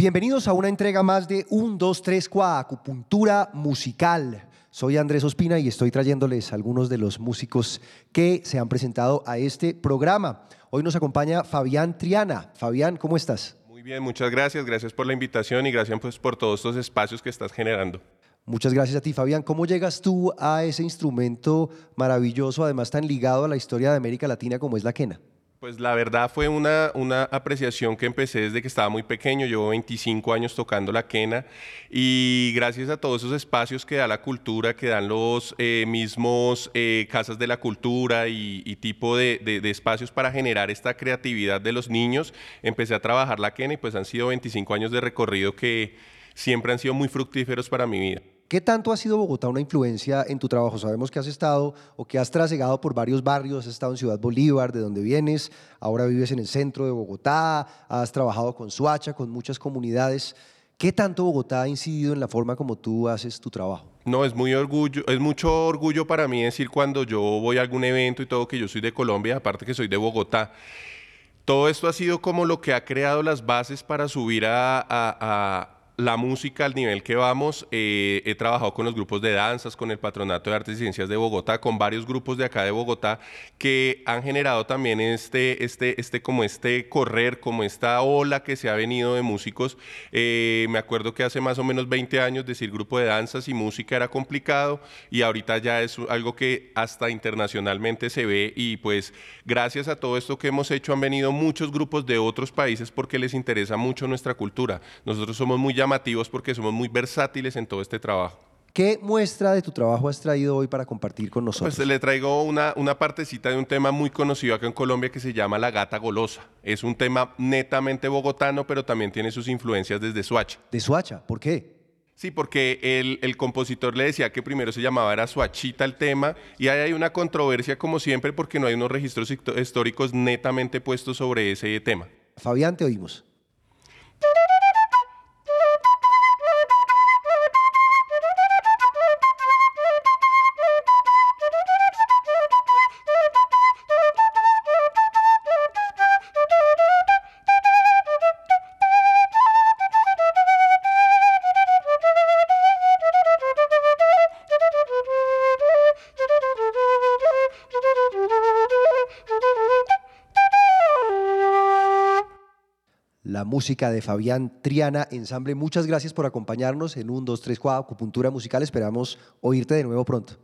Bienvenidos a una entrega más de 1, 2, 3, 4, acupuntura musical. Soy Andrés Ospina y estoy trayéndoles algunos de los músicos que se han presentado a este programa. Hoy nos acompaña Fabián Triana. Fabián, ¿cómo estás? Muy bien, muchas gracias. Gracias por la invitación y gracias pues, por todos estos espacios que estás generando. Muchas gracias a ti, Fabián. ¿Cómo llegas tú a ese instrumento maravilloso, además tan ligado a la historia de América Latina como es la quena? Pues la verdad fue una, una apreciación que empecé desde que estaba muy pequeño, llevo 25 años tocando la quena y gracias a todos esos espacios que da la cultura, que dan los eh, mismos eh, casas de la cultura y, tipo de, de, espacios para generar esta creatividad de los niños, empecé a trabajar la quena y pues han sido 25 años de recorrido que siempre han sido muy fructíferos para mi vida. ¿Qué tanto ha sido Bogotá una influencia en tu trabajo? Sabemos que has estado o que has trasegado por varios barrios, has estado en Ciudad Bolívar, de donde vienes, ahora vives en el centro de Bogotá, has trabajado con Suacha, con muchas comunidades. ¿Qué tanto Bogotá ha incidido en la forma como tú haces tu trabajo? No, es muy orgullo, es mucho orgullo para mí decir cuando yo voy a algún evento y todo que yo soy de Colombia, aparte que soy de Bogotá. Todo esto ha sido como lo que ha creado las bases para subir a la música al nivel que vamos, eh, he trabajado con los grupos de danzas, con el Patronato de Artes y Ciencias de Bogotá, con varios grupos de acá de Bogotá que han generado también este, este, este, como este correr, como esta ola que se ha venido de músicos. Eh, me acuerdo que hace más o menos 20 años decir grupo de danzas y música era complicado y ahorita ya es algo que hasta internacionalmente se ve y pues gracias a todo esto que hemos hecho han venido muchos grupos de otros países porque les interesa mucho nuestra cultura. Nosotros somos muy llamativos porque somos muy versátiles en todo este trabajo. ¿Qué muestra de tu trabajo has traído hoy para compartir con nosotros? Pues le traigo una, una partecita de un tema muy conocido acá en Colombia que se llama La Gata Golosa. Es un tema netamente bogotano, pero también tiene sus influencias desde Suacha. ¿De Suacha? ¿Por qué? Sí, porque el, el, compositor le decía que primero se llamaba era Suachita el tema y ahí hay una controversia como siempre porque no hay unos registros históricos netamente puestos sobre ese tema. Fabián, te oímos. La música de Fabián Triana, ensamble. Muchas gracias por acompañarnos en un 2, 3, 4, acupuntura musical. Esperamos oírte de nuevo pronto.